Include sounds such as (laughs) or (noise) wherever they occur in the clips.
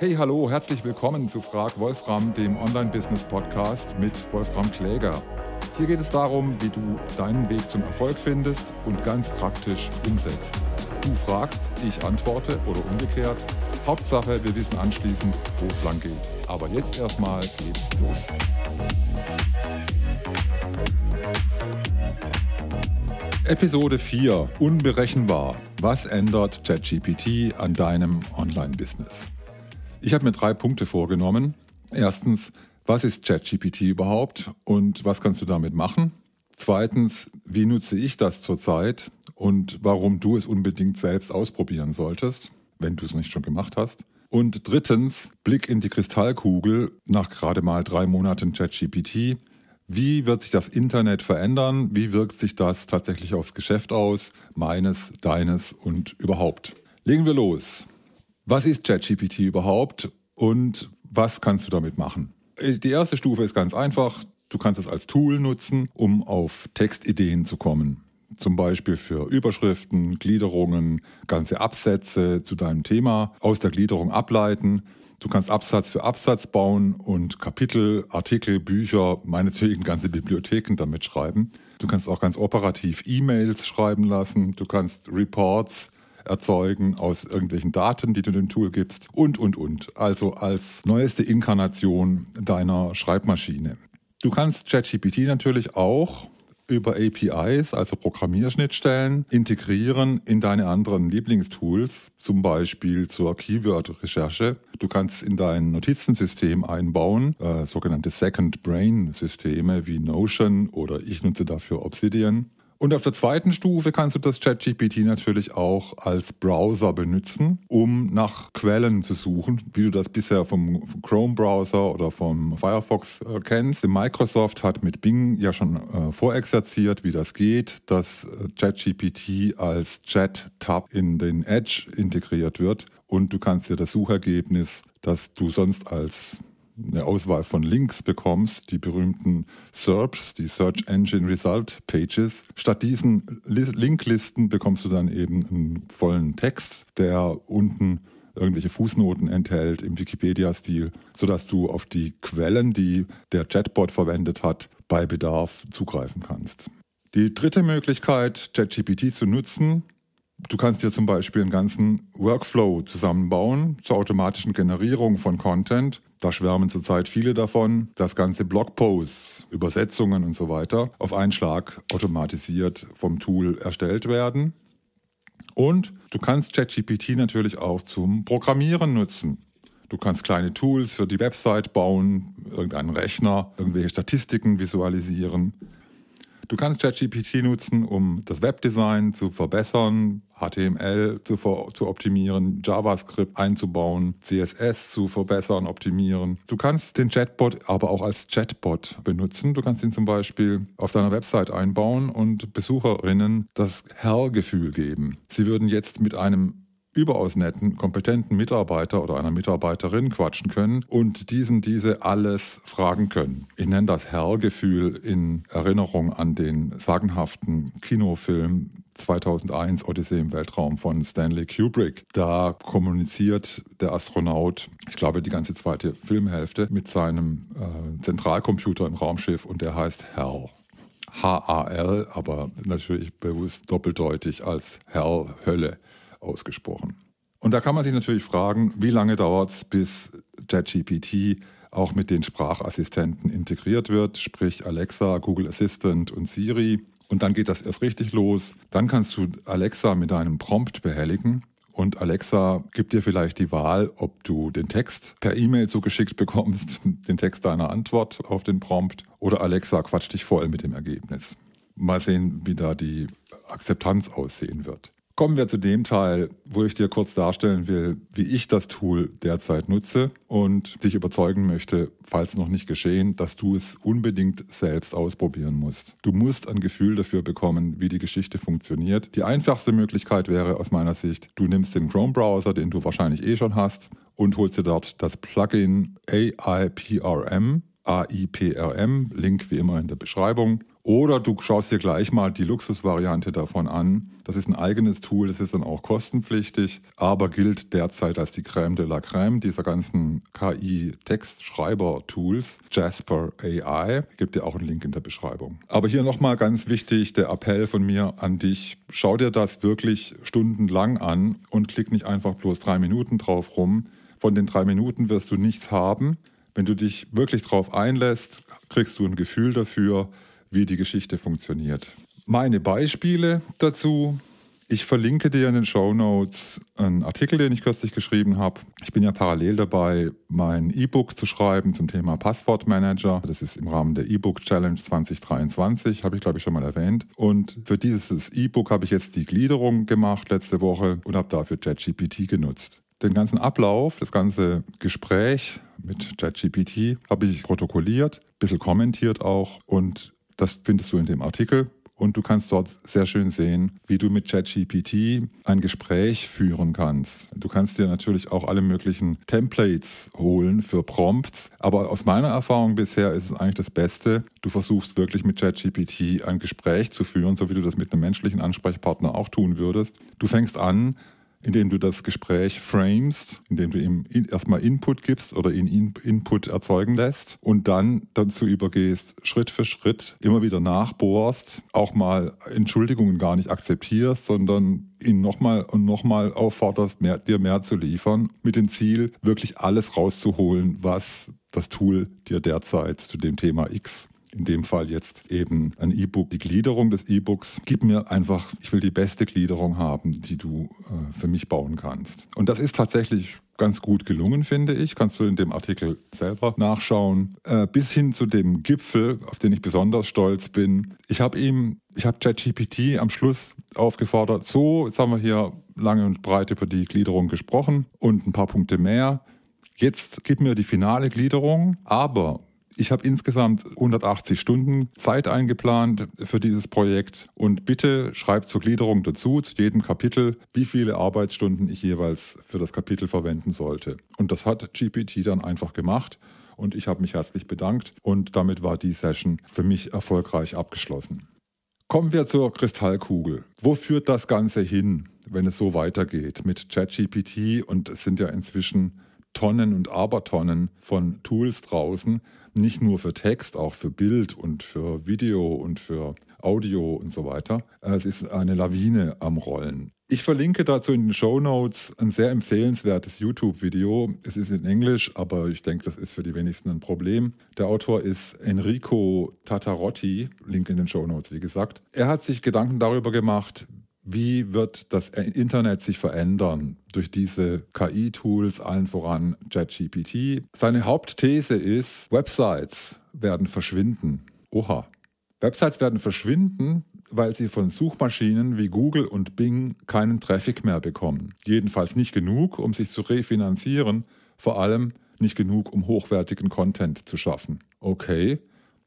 Hey, hallo, herzlich willkommen zu Frag Wolfram, dem Online-Business-Podcast mit Wolfram Kläger. Hier geht es darum, wie du deinen Weg zum Erfolg findest und ganz praktisch umsetzt. Du fragst, ich antworte oder umgekehrt. Hauptsache, wir wissen anschließend, wo es lang geht. Aber jetzt erstmal geht's los. Episode 4. Unberechenbar. Was ändert ChatGPT an deinem Online-Business? Ich habe mir drei Punkte vorgenommen. Erstens, was ist ChatGPT überhaupt und was kannst du damit machen? Zweitens, wie nutze ich das zurzeit und warum du es unbedingt selbst ausprobieren solltest, wenn du es nicht schon gemacht hast? Und drittens, Blick in die Kristallkugel nach gerade mal drei Monaten ChatGPT. Wie wird sich das Internet verändern? Wie wirkt sich das tatsächlich aufs Geschäft aus? Meines, deines und überhaupt. Legen wir los. Was ist ChatGPT überhaupt und was kannst du damit machen? Die erste Stufe ist ganz einfach. Du kannst es als Tool nutzen, um auf Textideen zu kommen. Zum Beispiel für Überschriften, Gliederungen, ganze Absätze zu deinem Thema aus der Gliederung ableiten. Du kannst Absatz für Absatz bauen und Kapitel, Artikel, Bücher, meinetwegen ganze Bibliotheken damit schreiben. Du kannst auch ganz operativ E-Mails schreiben lassen. Du kannst Reports erzeugen aus irgendwelchen Daten, die du dem Tool gibst und, und, und. Also als neueste Inkarnation deiner Schreibmaschine. Du kannst ChatGPT natürlich auch über APIs, also Programmierschnittstellen, integrieren in deine anderen Lieblingstools, zum Beispiel zur Keyword-Recherche. Du kannst in dein Notizensystem einbauen, äh, sogenannte Second Brain-Systeme wie Notion oder ich nutze dafür Obsidian. Und auf der zweiten Stufe kannst du das ChatGPT natürlich auch als Browser benutzen, um nach Quellen zu suchen, wie du das bisher vom, Chrome-Browser oder vom Firefox äh, kennst. Microsoft hat mit Bing ja schon äh, vorexerziert, wie das geht, dass äh, ChatGPT als Chat-Tab in den Edge integriert wird und du kannst dir das Suchergebnis, das du sonst als eine Auswahl von Links bekommst, die berühmten SERPs, die Search Engine Result Pages. Statt diesen Linklisten bekommst du dann eben einen vollen Text, der unten irgendwelche Fußnoten enthält im Wikipedia-Stil, sodass du auf die Quellen, die der Chatbot verwendet hat, bei Bedarf zugreifen kannst. Die dritte Möglichkeit, ChatGPT zu nutzen, Du kannst dir zum Beispiel einen ganzen Workflow zusammenbauen zur automatischen Generierung von Content. Da schwärmen zurzeit viele davon, dass ganze Blogposts, Übersetzungen und so weiter auf einen Schlag automatisiert vom Tool erstellt werden. Und du kannst ChatGPT natürlich auch zum Programmieren nutzen. Du kannst kleine Tools für die Website bauen, irgendeinen Rechner, irgendwelche Statistiken visualisieren. Du kannst ChatGPT nutzen, um das Webdesign zu verbessern, HTML zu, zu optimieren, JavaScript einzubauen, CSS zu verbessern, optimieren. Du kannst den Chatbot aber auch als Chatbot benutzen. Du kannst ihn zum Beispiel auf deiner Website einbauen und Besucherinnen das Herrgefühl geben. Sie würden jetzt mit einem überaus netten, kompetenten Mitarbeiter oder einer Mitarbeiterin quatschen können und diesen diese alles fragen können. Ich nenne das Herrgefühl in Erinnerung an den sagenhaften Kinofilm 2001 Odyssee im Weltraum von Stanley Kubrick. Da kommuniziert der Astronaut, ich glaube die ganze zweite Filmhälfte, mit seinem äh, Zentralcomputer im Raumschiff und der heißt Hell. H-A-L, aber natürlich bewusst doppeldeutig als Hell, Hölle ausgesprochen. Und da kann man sich natürlich fragen, wie lange dauert es, bis ChatGPT auch mit den Sprachassistenten integriert wird, sprich Alexa, Google Assistant und Siri. Und dann geht das erst richtig los. Dann kannst du Alexa mit einem Prompt behelligen. Und Alexa gibt dir vielleicht die Wahl, ob du den Text per E-Mail zugeschickt bekommst, (laughs) den Text deiner Antwort auf den Prompt, oder Alexa quatscht dich voll mit dem Ergebnis. Mal sehen, wie da die Akzeptanz aussehen wird. Kommen wir zu dem Teil, wo ich dir kurz darstellen will, wie ich das Tool derzeit nutze und dich überzeugen möchte, falls noch nicht geschehen, dass du es unbedingt selbst ausprobieren musst. Du musst ein Gefühl dafür bekommen, wie die Geschichte funktioniert. Die einfachste Möglichkeit wäre aus meiner Sicht, du nimmst den Chrome-Browser, den du wahrscheinlich eh schon hast, und holst dir dort das Plugin AIPRM AIPRM, Link wie immer in der Beschreibung. Oder du schaust dir gleich mal die Luxusvariante davon an. Das ist ein eigenes Tool, das ist dann auch kostenpflichtig, aber gilt derzeit als die Crème de la Crème dieser ganzen KI-Textschreiber-Tools. Jasper AI, gibt dir auch einen Link in der Beschreibung. Aber hier nochmal ganz wichtig der Appell von mir an dich. Schau dir das wirklich stundenlang an und klick nicht einfach bloß drei Minuten drauf rum. Von den drei Minuten wirst du nichts haben. Wenn du dich wirklich drauf einlässt, kriegst du ein Gefühl dafür, wie die Geschichte funktioniert. Meine Beispiele dazu. Ich verlinke dir in den Show Notes einen Artikel, den ich kürzlich geschrieben habe. Ich bin ja parallel dabei, mein E-Book zu schreiben zum Thema Passwortmanager. Das ist im Rahmen der E-Book Challenge 2023, habe ich glaube ich schon mal erwähnt. Und für dieses E-Book habe ich jetzt die Gliederung gemacht letzte Woche und habe dafür ChatGPT genutzt. Den ganzen Ablauf, das ganze Gespräch mit ChatGPT habe ich protokolliert, ein bisschen kommentiert auch und das findest du in dem Artikel. Und du kannst dort sehr schön sehen, wie du mit ChatGPT ein Gespräch führen kannst. Du kannst dir natürlich auch alle möglichen Templates holen für Prompts. Aber aus meiner Erfahrung bisher ist es eigentlich das Beste. Du versuchst wirklich mit ChatGPT ein Gespräch zu führen, so wie du das mit einem menschlichen Ansprechpartner auch tun würdest. Du fängst an, indem du das Gespräch framest, indem du ihm erstmal Input gibst oder ihn Input erzeugen lässt und dann dazu übergehst, Schritt für Schritt immer wieder nachbohrst, auch mal Entschuldigungen gar nicht akzeptierst, sondern ihn nochmal und nochmal aufforderst, mehr, dir mehr zu liefern, mit dem Ziel, wirklich alles rauszuholen, was das Tool dir derzeit zu dem Thema X in dem Fall jetzt eben ein E-Book, die Gliederung des E-Books. Gib mir einfach, ich will die beste Gliederung haben, die du äh, für mich bauen kannst. Und das ist tatsächlich ganz gut gelungen, finde ich. Kannst du in dem Artikel selber nachschauen. Äh, bis hin zu dem Gipfel, auf den ich besonders stolz bin. Ich habe ihm, ich habe ChatGPT am Schluss aufgefordert, so, jetzt haben wir hier lange und breit über die Gliederung gesprochen und ein paar Punkte mehr. Jetzt gib mir die finale Gliederung, aber ich habe insgesamt 180 Stunden Zeit eingeplant für dieses Projekt und bitte schreibt zur Gliederung dazu, zu jedem Kapitel, wie viele Arbeitsstunden ich jeweils für das Kapitel verwenden sollte. Und das hat GPT dann einfach gemacht und ich habe mich herzlich bedankt und damit war die Session für mich erfolgreich abgeschlossen. Kommen wir zur Kristallkugel. Wo führt das Ganze hin, wenn es so weitergeht mit ChatGPT und es sind ja inzwischen Tonnen und Abertonnen von Tools draußen, nicht nur für Text, auch für Bild und für Video und für Audio und so weiter. Es ist eine Lawine am Rollen. Ich verlinke dazu in den Show Notes ein sehr empfehlenswertes YouTube-Video. Es ist in Englisch, aber ich denke, das ist für die wenigsten ein Problem. Der Autor ist Enrico Tatarotti, Link in den Show Notes, wie gesagt. Er hat sich Gedanken darüber gemacht, wie wird das Internet sich verändern durch diese KI-Tools, allen voran ChatGPT? Seine Hauptthese ist, Websites werden verschwinden. Oha. Websites werden verschwinden, weil sie von Suchmaschinen wie Google und Bing keinen Traffic mehr bekommen. Jedenfalls nicht genug, um sich zu refinanzieren, vor allem nicht genug, um hochwertigen Content zu schaffen. Okay,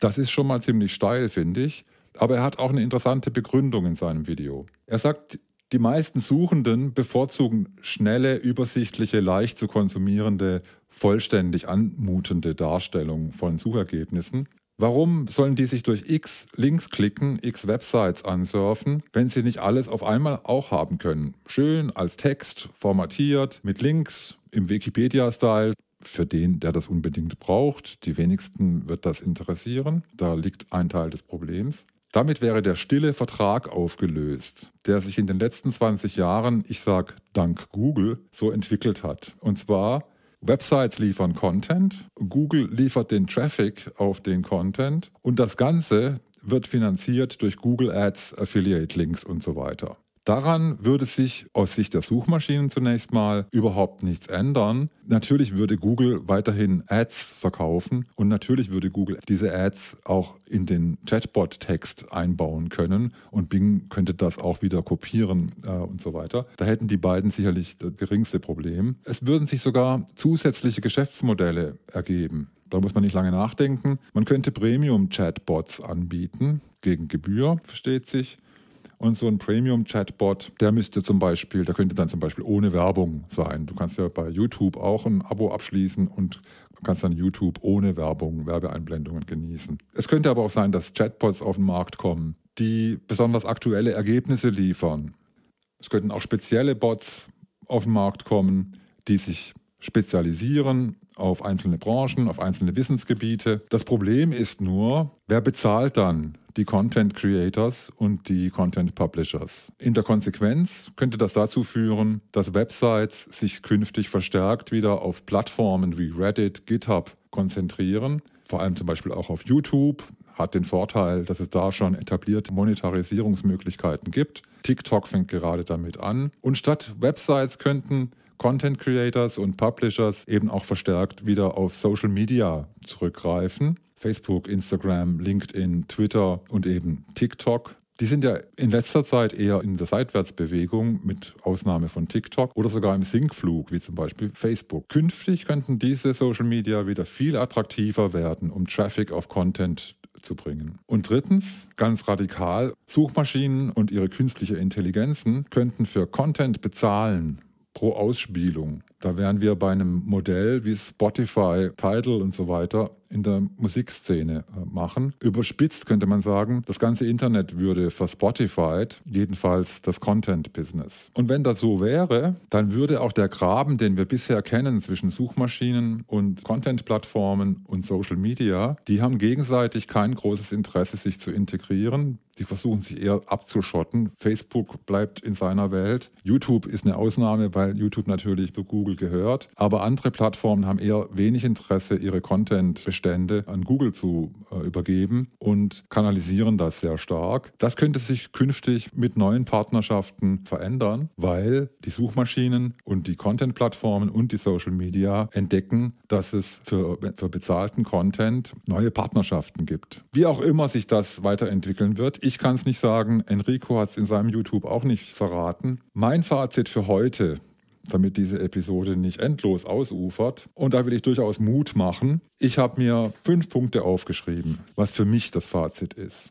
das ist schon mal ziemlich steil, finde ich. Aber er hat auch eine interessante Begründung in seinem Video. Er sagt, die meisten Suchenden bevorzugen schnelle, übersichtliche, leicht zu konsumierende, vollständig anmutende Darstellungen von Suchergebnissen. Warum sollen die sich durch x Links klicken, x Websites ansurfen, wenn sie nicht alles auf einmal auch haben können? Schön als Text, formatiert, mit Links, im Wikipedia-Style. Für den, der das unbedingt braucht. Die wenigsten wird das interessieren. Da liegt ein Teil des Problems. Damit wäre der stille Vertrag aufgelöst, der sich in den letzten 20 Jahren, ich sage dank Google, so entwickelt hat. Und zwar Websites liefern Content, Google liefert den Traffic auf den Content und das Ganze wird finanziert durch Google Ads, Affiliate Links und so weiter. Daran würde sich aus Sicht der Suchmaschinen zunächst mal überhaupt nichts ändern. Natürlich würde Google weiterhin Ads verkaufen und natürlich würde Google diese Ads auch in den Chatbot-Text einbauen können und Bing könnte das auch wieder kopieren äh, und so weiter. Da hätten die beiden sicherlich das geringste Problem. Es würden sich sogar zusätzliche Geschäftsmodelle ergeben. Da muss man nicht lange nachdenken. Man könnte Premium-Chatbots anbieten, gegen Gebühr, versteht sich Und so ein Premium-Chatbot, der müsste zum Beispiel, der könnte dann zum Beispiel ohne Werbung sein. Du kannst ja bei YouTube auch ein Abo abschließen und kannst dann YouTube ohne Werbung, Werbeeinblendungen genießen. Es könnte aber auch sein, dass Chatbots auf den Markt kommen, die besonders aktuelle Ergebnisse liefern. Es könnten auch spezielle Bots auf den Markt kommen, die sich spezialisieren auf einzelne Branchen, auf einzelne Wissensgebiete. Das Problem ist nur, wer bezahlt dann die Content Creators und die Content Publishers? In der Konsequenz könnte das dazu führen, dass Websites sich künftig verstärkt wieder auf Plattformen wie Reddit, GitHub konzentrieren, vor allem zum Beispiel auch auf YouTube, hat den Vorteil, dass es da schon etablierte Monetarisierungsmöglichkeiten gibt. TikTok fängt gerade damit an. Und statt Websites könnten Content Creators und Publishers eben auch verstärkt wieder auf Social Media zurückgreifen. Facebook, Instagram, LinkedIn, Twitter und eben TikTok. Die sind ja in letzter Zeit eher in der Seitwärtsbewegung, mit Ausnahme von TikTok oder sogar im Sinkflug, wie zum Beispiel Facebook. Künftig könnten diese Social Media wieder viel attraktiver werden, um Traffic auf Content zu bringen. Und drittens, ganz radikal, Suchmaschinen und ihre künstliche Intelligenzen könnten für Content bezahlen pro Ausspielung. Da wären wir bei einem Modell wie Spotify, Tidal und so weiter in der Musikszene äh, machen. Überspitzt könnte man sagen, das ganze Internet würde verspotified, jedenfalls das Content-Business. Und wenn das so wäre, dann würde auch der Graben, den wir bisher kennen zwischen Suchmaschinen und Content-Plattformen und Social Media, die haben gegenseitig kein großes Interesse, sich zu integrieren. Die versuchen sich eher abzuschotten. Facebook bleibt in seiner Welt. YouTube ist eine Ausnahme, weil YouTube natürlich zu Google gehört. Aber andere Plattformen haben eher wenig Interesse, ihre Content-Bestände an Google zu äh, übergeben und kanalisieren das sehr stark. Das könnte sich künftig mit neuen Partnerschaften verändern, weil die Suchmaschinen und die Content-Plattformen und die Social Media entdecken, dass es für, für bezahlten Content neue Partnerschaften gibt. Wie auch immer sich das weiterentwickeln wird, ich kann es nicht sagen. Enrico hat es in seinem YouTube auch nicht verraten. Mein Fazit für heute, damit diese Episode nicht endlos ausufert, und da will ich durchaus Mut machen. Ich habe mir fünf Punkte aufgeschrieben, was für mich das Fazit ist.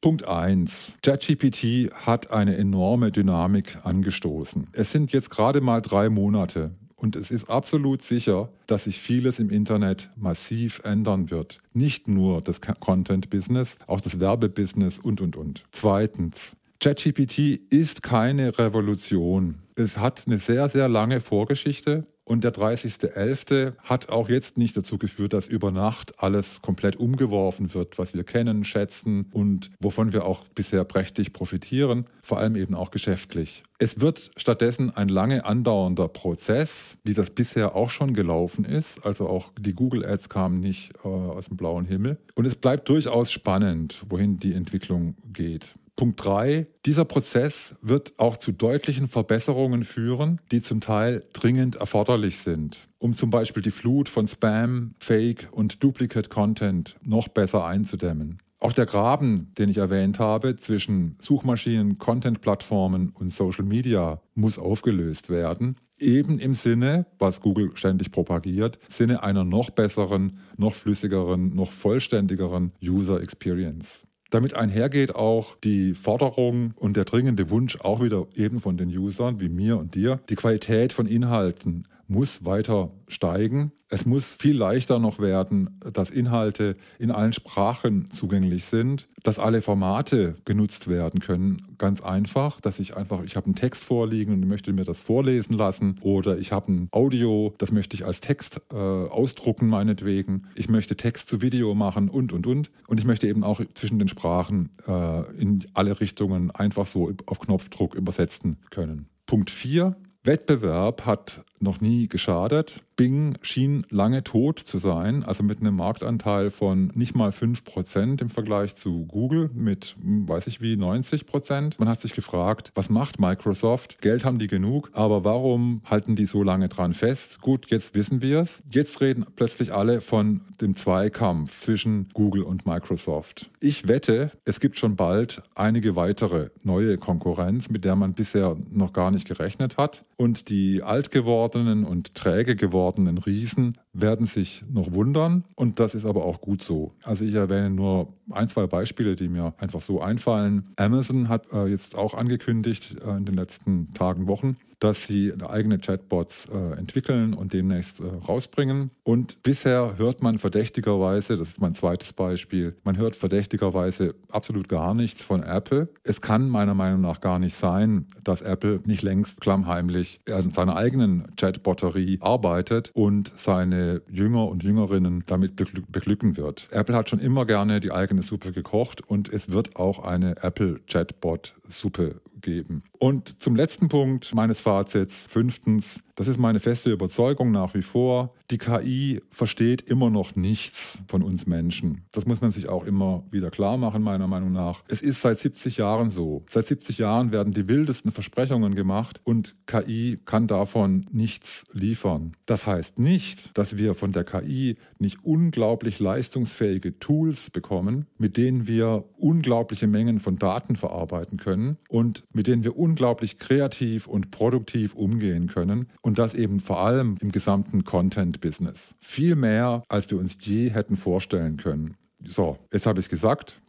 Punkt 1. ChatGPT hat eine enorme Dynamik angestoßen. Es sind jetzt gerade mal drei Monate. Und es ist absolut sicher, dass sich vieles im Internet massiv ändern wird. Nicht nur das Content-Business, auch das Werbebusiness und, und, und. Zweitens, ChatGPT ist keine Revolution. Es hat eine sehr, sehr lange Vorgeschichte und der 30.11. hat auch jetzt nicht dazu geführt, dass über Nacht alles komplett umgeworfen wird, was wir kennen, schätzen und wovon wir auch bisher prächtig profitieren, vor allem eben auch geschäftlich. Es wird stattdessen ein lange andauernder Prozess, wie das bisher auch schon gelaufen ist. Also auch die Google Ads kamen nicht äh, aus dem blauen Himmel. Und es bleibt durchaus spannend, wohin die Entwicklung geht. Punkt 3. Dieser Prozess wird auch zu deutlichen Verbesserungen führen, die zum Teil dringend erforderlich sind, um zum Beispiel die Flut von Spam, Fake und Duplicate Content noch besser einzudämmen. Auch der Graben, den ich erwähnt habe, zwischen Suchmaschinen, Content-Plattformen und Social Media muss aufgelöst werden. Eben im Sinne, was Google ständig propagiert, Sinne einer noch besseren, noch flüssigeren, noch vollständigeren User Experience. Damit einhergeht auch die Forderung und der dringende Wunsch auch wieder eben von den Usern wie mir und dir, die Qualität von Inhalten muss weiter steigen. Es muss viel leichter noch werden, dass Inhalte in allen Sprachen zugänglich sind, dass alle Formate genutzt werden können. Ganz einfach, dass ich einfach, ich habe einen Text vorliegen und möchte mir das vorlesen lassen oder ich habe ein Audio, das möchte ich als Text äh, ausdrucken meinetwegen. Ich möchte Text zu Video machen und, und, und. Und ich möchte eben auch zwischen den Sprachen äh, in alle Richtungen einfach so auf Knopfdruck übersetzen können. Punkt 4. Wettbewerb hat noch nie geschadet. Bing schien lange tot zu sein, also mit einem Marktanteil von nicht mal 5% im Vergleich zu Google mit, hm, weiß ich wie, 90%. Man hat sich gefragt, was macht Microsoft? Geld haben die genug, aber warum halten die so lange dran fest? Gut, jetzt wissen wir es. Jetzt reden plötzlich alle von dem Zweikampf zwischen Google und Microsoft. Ich wette, es gibt schon bald einige weitere neue Konkurrenz, mit der man bisher noch gar nicht gerechnet hat. Und die alt gewordenen und träge gewordenen Riesen werden sich noch wundern und das ist aber auch gut so. Also ich erwähne nur ein, zwei Beispiele, die mir einfach so einfallen. Amazon hat äh, jetzt auch angekündigt äh, in den letzten Tagen, Wochen, dass sie eigene Chatbots äh, entwickeln und demnächst äh, rausbringen. Und bisher hört man verdächtigerweise, das ist mein zweites Beispiel, man hört verdächtigerweise absolut gar nichts von Apple. Es kann meiner Meinung nach gar nicht sein, dass Apple nicht längst klammheimlich an seiner eigenen Chatbotterie arbeitet und seine Jünger und Jüngerinnen damit beglücken wird. Apple hat schon immer gerne die eigene Suppe gekocht und es wird auch eine Apple Chatbot Suppe geben. Und zum letzten Punkt meines Fazits, fünftens, das ist meine feste Überzeugung nach wie vor. Die KI versteht immer noch nichts von uns Menschen. Das muss man sich auch immer wieder klar machen, meiner Meinung nach. Es ist seit 70 Jahren so. Seit 70 Jahren werden die wildesten Versprechungen gemacht und KI kann davon nichts liefern. Das heißt nicht, dass wir von der KI nicht unglaublich leistungsfähige Tools bekommen, mit denen wir unglaubliche Mengen von Daten verarbeiten können und mit denen wir unglaublich kreativ und produktiv umgehen können und das eben vor allem im gesamten Content-Business. Viel mehr, als wir uns je hätten vorstellen können. So, jetzt habe ich es gesagt.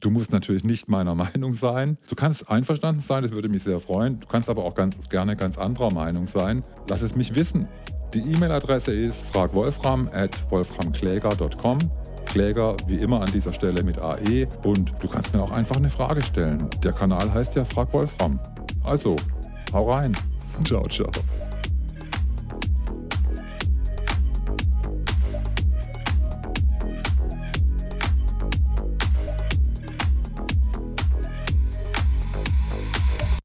Du musst natürlich nicht meiner (laughs) Meinung sein. Du kannst einverstanden sein, das würde mich sehr freuen. Du kannst aber auch ganz gerne ganz anderer Meinung sein. Lass es mich wissen. Die E-Mail-Adresse ist fragwolfram at wolframkläger.com. Kläger wie immer an dieser Stelle mit AE und du kannst mir auch einfach eine Frage stellen. Der Kanal heißt ja Frag Wolfram. Also, hau rein. (laughs) Ciao, ciao.